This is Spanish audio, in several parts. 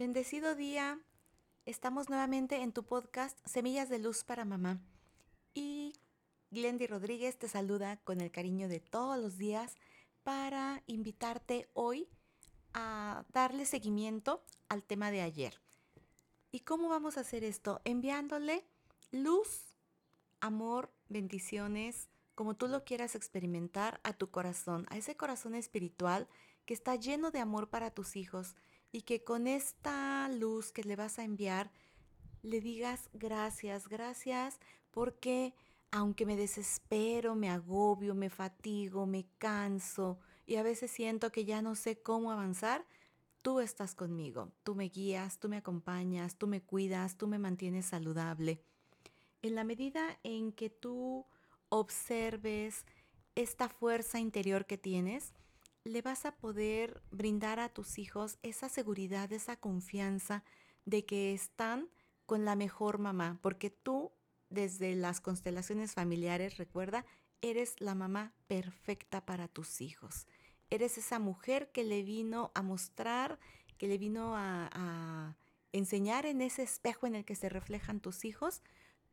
Bendecido día. Estamos nuevamente en tu podcast Semillas de Luz para Mamá. Y Glendy Rodríguez te saluda con el cariño de todos los días para invitarte hoy a darle seguimiento al tema de ayer. ¿Y cómo vamos a hacer esto? Enviándole luz, amor, bendiciones, como tú lo quieras experimentar a tu corazón, a ese corazón espiritual que está lleno de amor para tus hijos y que con esta luz que le vas a enviar le digas gracias, gracias porque aunque me desespero, me agobio, me fatigo, me canso y a veces siento que ya no sé cómo avanzar, tú estás conmigo, tú me guías, tú me acompañas, tú me cuidas, tú me mantienes saludable. En la medida en que tú observes esta fuerza interior que tienes, le vas a poder brindar a tus hijos esa seguridad, esa confianza de que están con la mejor mamá, porque tú desde las constelaciones familiares, recuerda, eres la mamá perfecta para tus hijos. Eres esa mujer que le vino a mostrar, que le vino a, enseñar en ese espejo en el que se reflejan tus hijos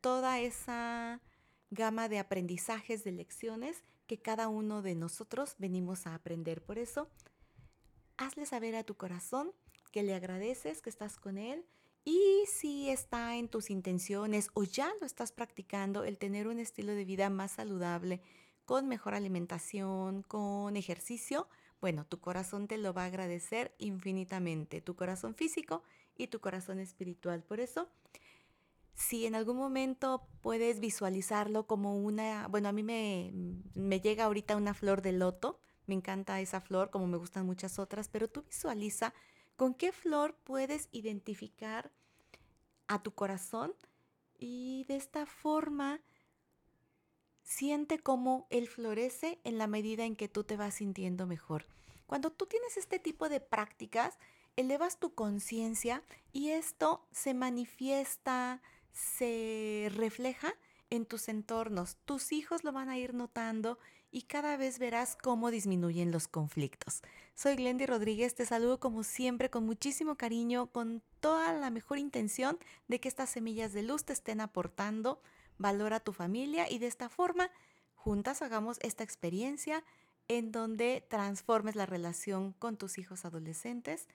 toda esa gama de aprendizajes, de lecciones que cada uno de nosotros venimos a aprender. Por eso, hazle saber a tu corazón que le agradeces, que estás con él. Y si está en tus intenciones o ya lo estás practicando, el tener un estilo de vida más saludable, con mejor alimentación, con ejercicio, bueno, tu corazón te lo va a agradecer infinitamente, tu corazón físico y tu corazón espiritual. Por eso, si en algún momento puedes visualizarlo como una, bueno, a mí me, me, llega ahorita una flor de loto, me encanta esa flor como me gustan muchas otras, pero tú visualiza con qué flor puedes identificar a tu corazón y de esta forma siente cómo él florece en la medida en que tú te vas sintiendo mejor. Cuando tú tienes este tipo de prácticas, elevas tu conciencia y esto se manifiesta, se refleja en tus entornos. Tus hijos lo van a ir notando y cada vez verás cómo disminuyen los conflictos. Soy Glendy Rodríguez, te saludo como siempre con muchísimo cariño, con toda la mejor intención de que estas semillas de luz te estén aportando valor a tu familia y de esta forma juntas hagamos esta experiencia en donde transformes la relación con tus hijos adolescentes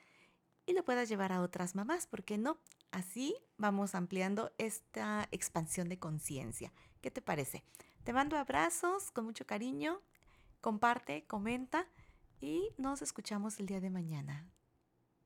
y lo puedas llevar a otras mamás, ¿por qué no? Así vamos ampliando esta expansión de conciencia. ¿Qué te parece? Te mando abrazos con mucho cariño, comparte, comenta y nos escuchamos el día de mañana.